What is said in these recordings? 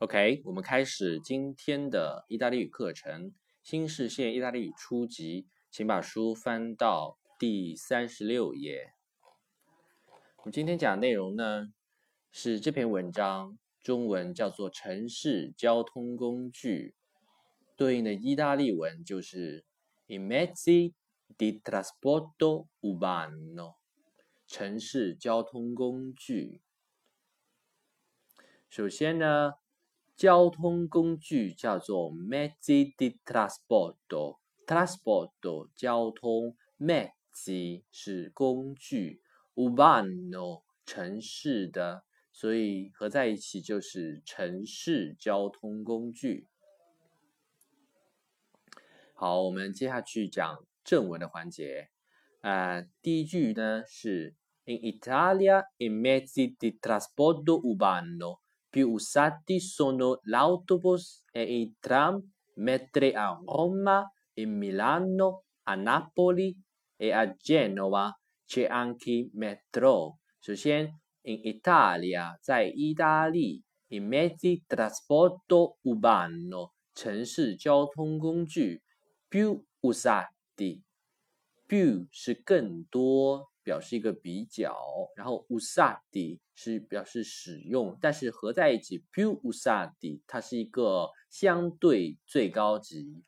OK，我们开始今天的意大利语课程。新视线意大利语初级，请把书翻到第三十六页。我们今天讲的内容呢，是这篇文章中文叫做“城市交通工具”，对应的意大利文就是 “i mezzi di trasporto urbano”，城市交通工具。首先呢。交通工具叫做 mezzi di trasporto，trasporto 交通，mezzi 是工具，urbano 城市的，所以合在一起就是城市交通工具。好，我们接下去讲正文的环节。啊，第一句呢是 In Italia i mezzi di trasporto urbano。più usati sono l'autobus e i tram, mentre a Roma, in Milano, a Napoli e a Genova c'è anche metro. 首先，in Italia 在意大利，in mezzi trasporto urbano 城市交通工具，più usati，più 是更多。 表示一个比较，然后 usati 是表示使用，但是合在一起 più usati 它是一个相对最高级。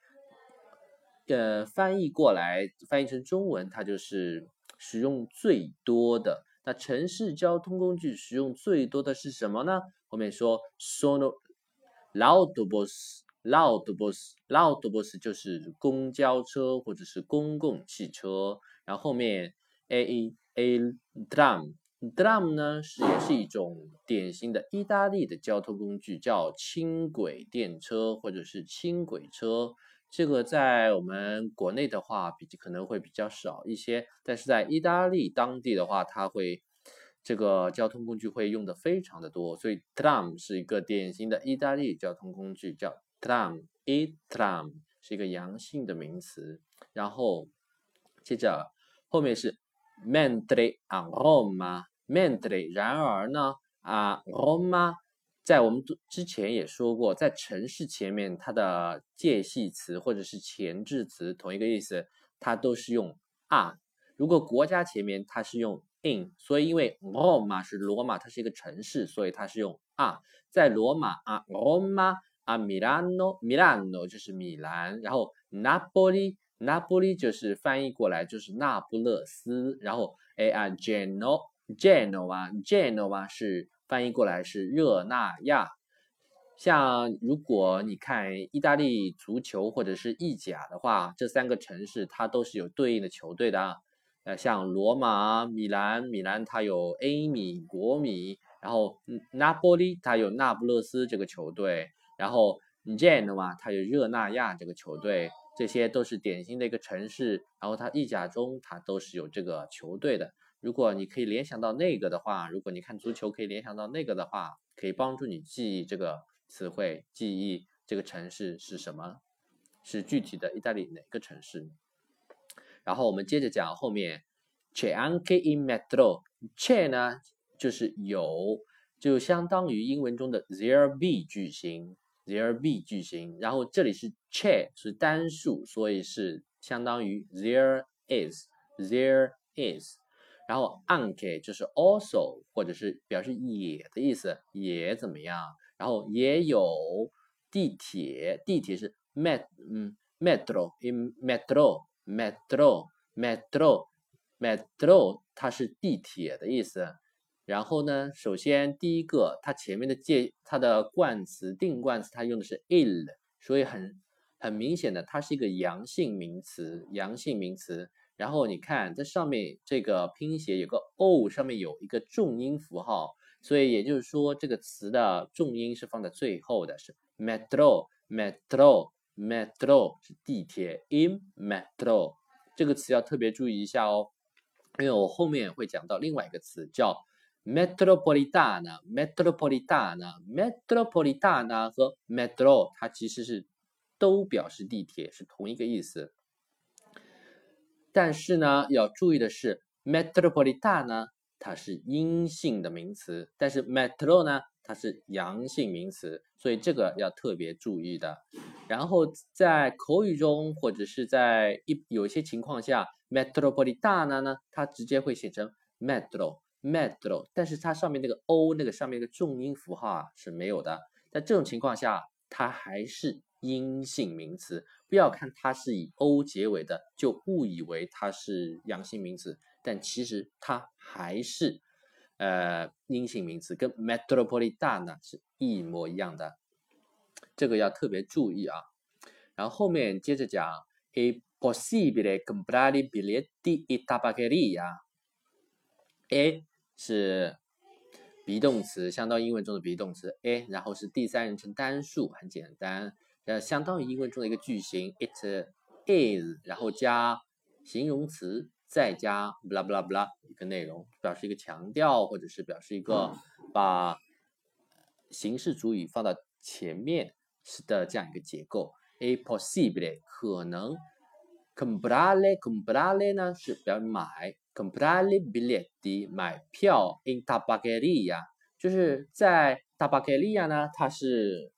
呃，翻译过来翻译成中文，它就是使用最多的。那城市交通工具使用最多的是什么呢？后面说 sono l'autobus，l'autobus，l'autobus 就是公交车或者是公共汽车，然后后面。A a tram tram 呢是也是一种典型的意大利的交通工具，叫轻轨电车或者是轻轨车。这个在我们国内的话，比可能会比较少一些，但是在意大利当地的话，它会这个交通工具会用的非常的多，所以 tram 是一个典型的意大利交通工具，叫 tram。itram 是一个阳性的名词。然后接着后面是。Mentre a Roma，mentre 然而呢啊 Roma，在我们之前也说过，在城市前面它的介系词或者是前置词同一个意思，它都是用 a。如果国家前面它是用 in，所以因为 Roma 是罗马，它是一个城市，所以它是用 a。在罗马啊 Roma 啊 Milano，Milano 就是米兰，然后 Napoli。那不勒就是翻译过来就是那不勒斯，然后哎啊，Genoa，Genoa，Genoa 是翻译过来是热那亚。像如果你看意大利足球或者是意甲的话，这三个城市它都是有对应的球队的。呃，像罗马、米兰，米兰它有 A 米国米，然后那不勒它有那不勒斯这个球队，然后 Genoa 它有热那亚这个球队。这些都是典型的一个城市，然后它意甲中它都是有这个球队的。如果你可以联想到那个的话，如果你看足球可以联想到那个的话，可以帮助你记忆这个词汇，记忆这个城市是什么，是具体的意大利哪个城市。然后我们接着讲后面，c'è anche in metro，c'è 呢就是有，就相当于英文中的 there be 句型。There be 句型，然后这里是 chair 是单数，所以是相当于 there is there is，然后 anche 就是 also 或者是表示也的意思，也怎么样？然后也有地铁，地铁是 met 嗯 metro in metro metro metro metro 它是地铁的意思。然后呢，首先第一个，它前面的介，它的冠词定冠词，它用的是 il，所以很很明显的，它是一个阳性名词，阳性名词。然后你看在上面这个拼写有个 o，上面有一个重音符号，所以也就是说这个词的重音是放在最后的，是 metro，metro，metro 是地铁，in metro 这个词要特别注意一下哦，因为我后面会讲到另外一个词叫。Metropolitana, Metropolitana, Metropolitana 和 Metro 它其实是都表示地铁，是同一个意思。但是呢，要注意的是，Metropolitana 它是阴性的名词，但是 Metro 呢，它是阳性名词，所以这个要特别注意的。然后在口语中或者是在一有些情况下，metropolitana 呢，它直接会写成 metro metro，但是它上面那个 o 那个上面那个重音符号啊是没有的。在这种情况下，它还是阴性名词。不要看它是以 o 结尾的，就误以为它是阳性名词，但其实它还是。呃，阴性名词跟 metropolitana 是一模一样的，这个要特别注意啊。然后后面接着讲，è possibile comprare biglietti in tabaccheria。a 是 be 动词，相当于英文中的 be 动词 a，然后是第三人称单数，很简单，呃，相当于英文中的一个句型，it is，然后加形容词。再加 blah blah blah 一个内容，表示一个强调，或者是表示一个把形式主语放到前面是的这样一个结构。A possibile 可能，comprare comprare 呢是表示买，comprare biglietti 买票，in tabaccheria 就是在 tabaccheria 呢，它是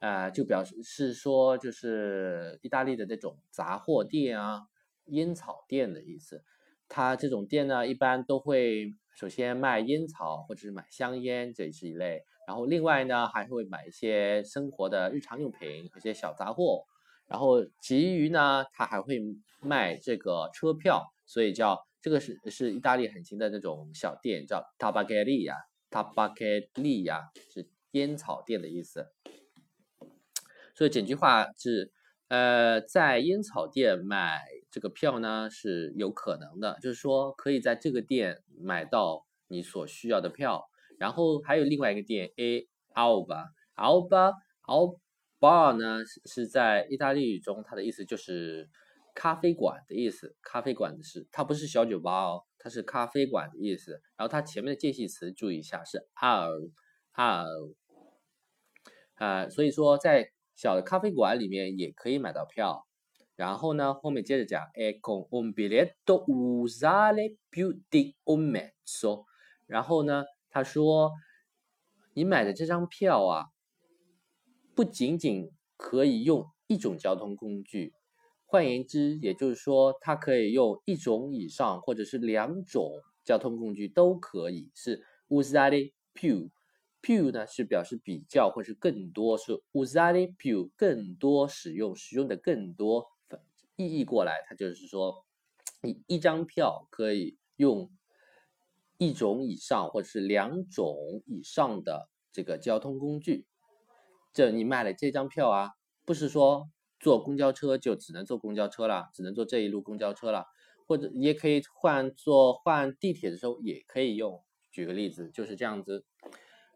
呃就表示是说就是意大利的那种杂货店啊。烟草店的意思，它这种店呢，一般都会首先卖烟草或者是买香烟，这是一类。然后另外呢，还会买一些生活的日常用品，一些小杂货。然后其余呢，它还会卖这个车票，所以叫这个是是意大利很新的那种小店，叫 tabaccheria。tabaccheria 是烟草店的意思。所以整句话是，呃，在烟草店买。这个票呢是有可能的，就是说可以在这个店买到你所需要的票。然后还有另外一个店，A Alba，Alba，Alba 呢是是在意大利语中，它的意思就是咖啡馆的意思。咖啡馆的是它不是小酒吧哦，它是咖啡馆的意思。然后它前面的介系词注意一下是 Al，Al，啊，所以说在小的咖啡馆里面也可以买到票。然后呢，后面接着讲，è con un biglietto usare più di un mezzo。然后呢，他说，你买的这张票啊，不仅仅可以用一种交通工具，换言之，也就是说，它可以用一种以上或者是两种交通工具都可以。是 usare più，più 呢是表示比较或是更多，是 usare più 更多使用，使用的更多。意译过来，它就是说，你一张票可以用一种以上或者是两种以上的这个交通工具。这你买了这张票啊，不是说坐公交车就只能坐公交车了，只能坐这一路公交车了，或者也可以换坐换地铁的时候也可以用。举个例子，就是这样子。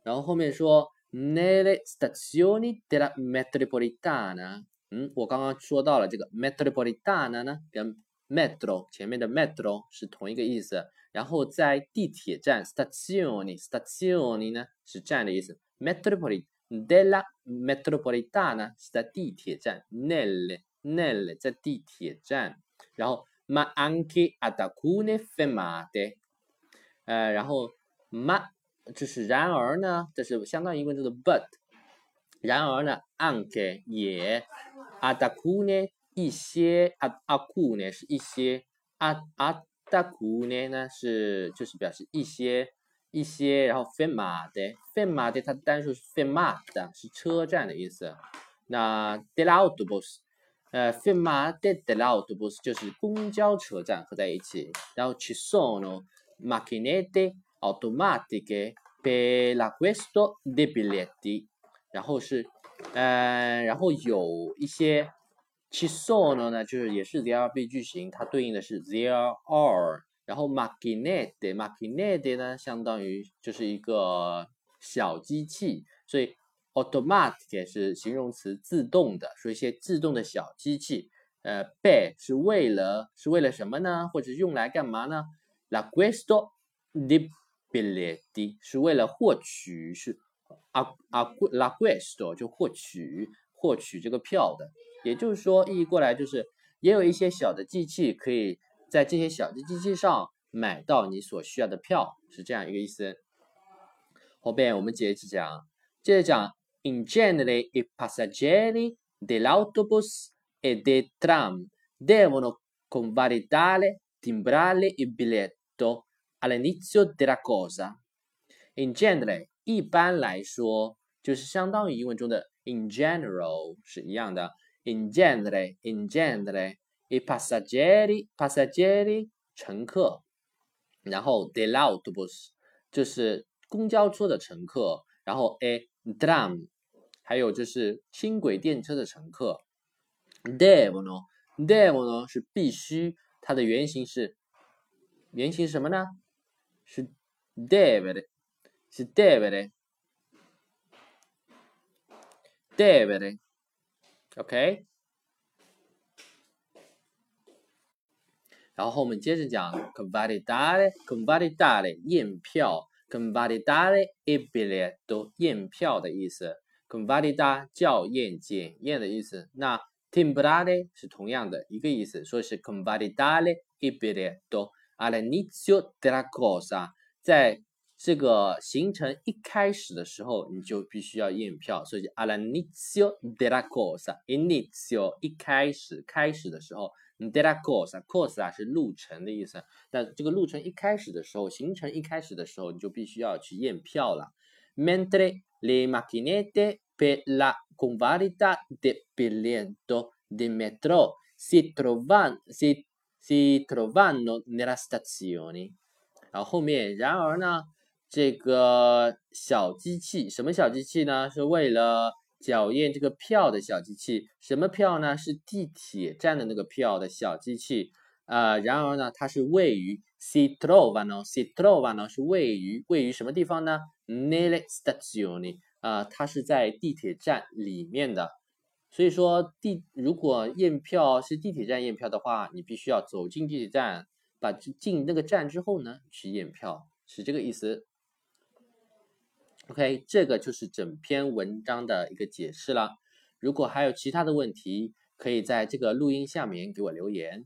然后后面说，nelle stazioni della metropolitana。嗯，我刚刚说到了这个 metropolitana 呢，跟 metro 前面的 metro 是同一个意思。然后在地铁站 stazioni stazioni 呢是站的意思。metropoli della metropolitana 是在地铁站，nelle nelle 在地铁站。然后 ma anche ad alcune fermate，呃，然后 ma 就是然而呢，这是相当于英文中的 but。然而呢，anche 也。阿达库呢？一些阿阿库呢是一些阿阿达库呢呢是就是表示一些一些，然后 fermate fermate 它单数是 fermata 是车站的意思。那 dell'autobus 呃 fermate dell'autobus 就是公交车站合在一起。然后 ci sono macchinette automatiche per l'acquisto d e biglietti，然后是。呃，然后有一些 ci sono 呢，就是也是 there be 句型，它对应的是 there are。然后 macchinette m a c h i n e t e 呢，相当于就是一个小机器，所以 automatic 是形容词，自动的，说一些自动的小机器。呃，per 是为了，是为了什么呢？或者用来干嘛呢？l'acquisto di biglietti 是为了获取，是。啊啊，la questo 就获取获取这个票的，也就是说，意译过来就是也有一些小的机器可以在这些小的机器上买到你所需要的票，是这样一个意思。后边我们接着讲，接着讲，in genere i passeggeri dell'autobus e del tram devono convalidare, timbrare il biglietto all'inizio della cosa. In genere 一般来说就是相当于英文中的 in general 是一样的。in genere, in genere, i passeggeri, passeggeri 乘客，然后 dell'autobus 就是公交车的乘客，然后 a tram 还有就是轻轨电车的乘客。devono, devono 是必须，它的原型是原型是什么呢？是 deve 是 deve deve，OK。然后我们接着讲 convalidare，convalidare 验票，convalidare il biglietto 验票的意思 c o n v a l i d a 校验检验的意思。那 timbrare 是同样的一个意思，说是 convalidare il biglietto all'inizio della cosa，在这个行程一开始的时候，你就必须要验票，所以 all'inizio della cosa，inizio 一开始开始的时候。Della cosa，cosa 啊是路程的意思。那这个路程一开始的时候，行程一开始的时候，你就必须要去验票了。Mentre le macchinette per la convalida del biglietto di metro si trovano si si trovano nella stazione。然后后面，然而呢，这个小机器，什么小机器呢？是为了缴验这个票的小机器，什么票呢？是地铁站的那个票的小机器。啊，然而呢，它是位于 si trovano，si trovano 是位于位于什么地方呢？nelle stazioni，啊，它是在地铁站里面的。所以说，地如果验票是地铁站验票的话，你必须要走进地铁站，把进那个站之后呢，去验票，是这个意思。OK，这个就是整篇文章的一个解释了。如果还有其他的问题，可以在这个录音下面给我留言。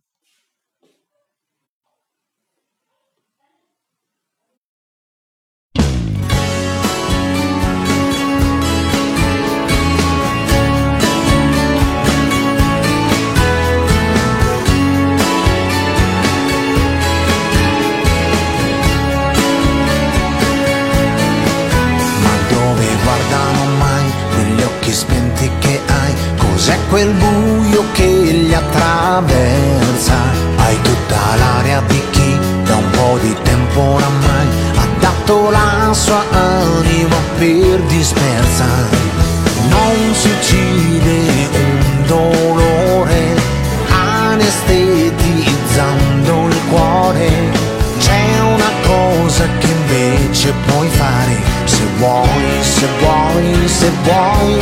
La sua anima per dispersa. Non si uccide un dolore anestetizzando il cuore. C'è una cosa che invece puoi fare se vuoi, se vuoi, se vuoi.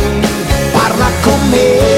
Parla con me.